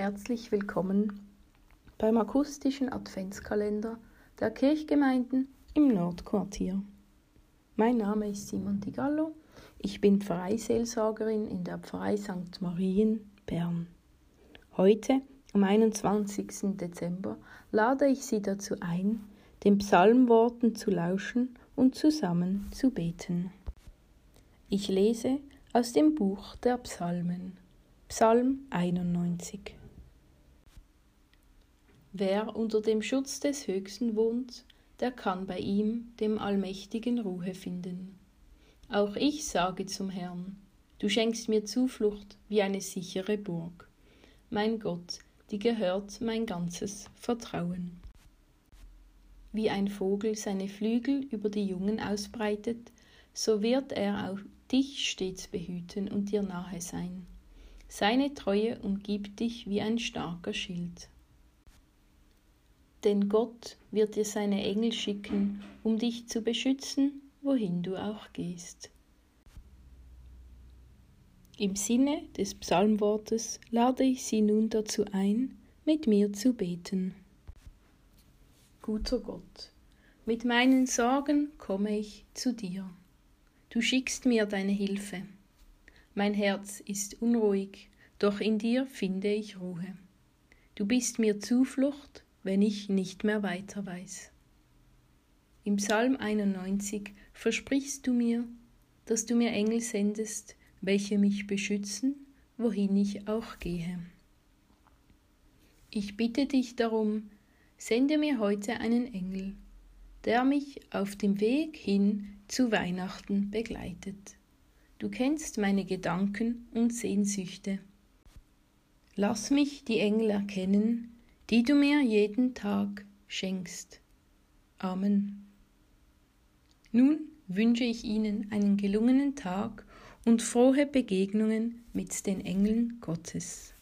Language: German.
Herzlich willkommen beim akustischen Adventskalender der Kirchgemeinden im Nordquartier. Mein Name ist Simon Digallo, ich bin Pfarreiseelsorgerin in der Pfarrei St. Marien, Bern. Heute, am 21. Dezember, lade ich Sie dazu ein, den Psalmworten zu lauschen und zusammen zu beten. Ich lese aus dem Buch der Psalmen. Psalm 91 Wer unter dem Schutz des Höchsten wohnt, der kann bei ihm, dem Allmächtigen, Ruhe finden. Auch ich sage zum Herrn, du schenkst mir Zuflucht wie eine sichere Burg. Mein Gott, die gehört mein ganzes Vertrauen. Wie ein Vogel seine Flügel über die Jungen ausbreitet, so wird er auch dich stets behüten und dir nahe sein. Seine Treue umgibt dich wie ein starker Schild. Denn Gott wird dir seine Engel schicken, um dich zu beschützen, wohin du auch gehst. Im Sinne des Psalmwortes lade ich Sie nun dazu ein, mit mir zu beten. Guter Gott, mit meinen Sorgen komme ich zu dir. Du schickst mir deine Hilfe. Mein Herz ist unruhig, doch in dir finde ich Ruhe. Du bist mir Zuflucht, wenn ich nicht mehr weiter weiß. Im Psalm 91 versprichst du mir, dass du mir Engel sendest, welche mich beschützen, wohin ich auch gehe. Ich bitte dich darum, sende mir heute einen Engel, der mich auf dem Weg hin zu Weihnachten begleitet. Du kennst meine Gedanken und Sehnsüchte. Lass mich die Engel erkennen, die du mir jeden Tag schenkst. Amen. Nun wünsche ich Ihnen einen gelungenen Tag und frohe Begegnungen mit den Engeln Gottes.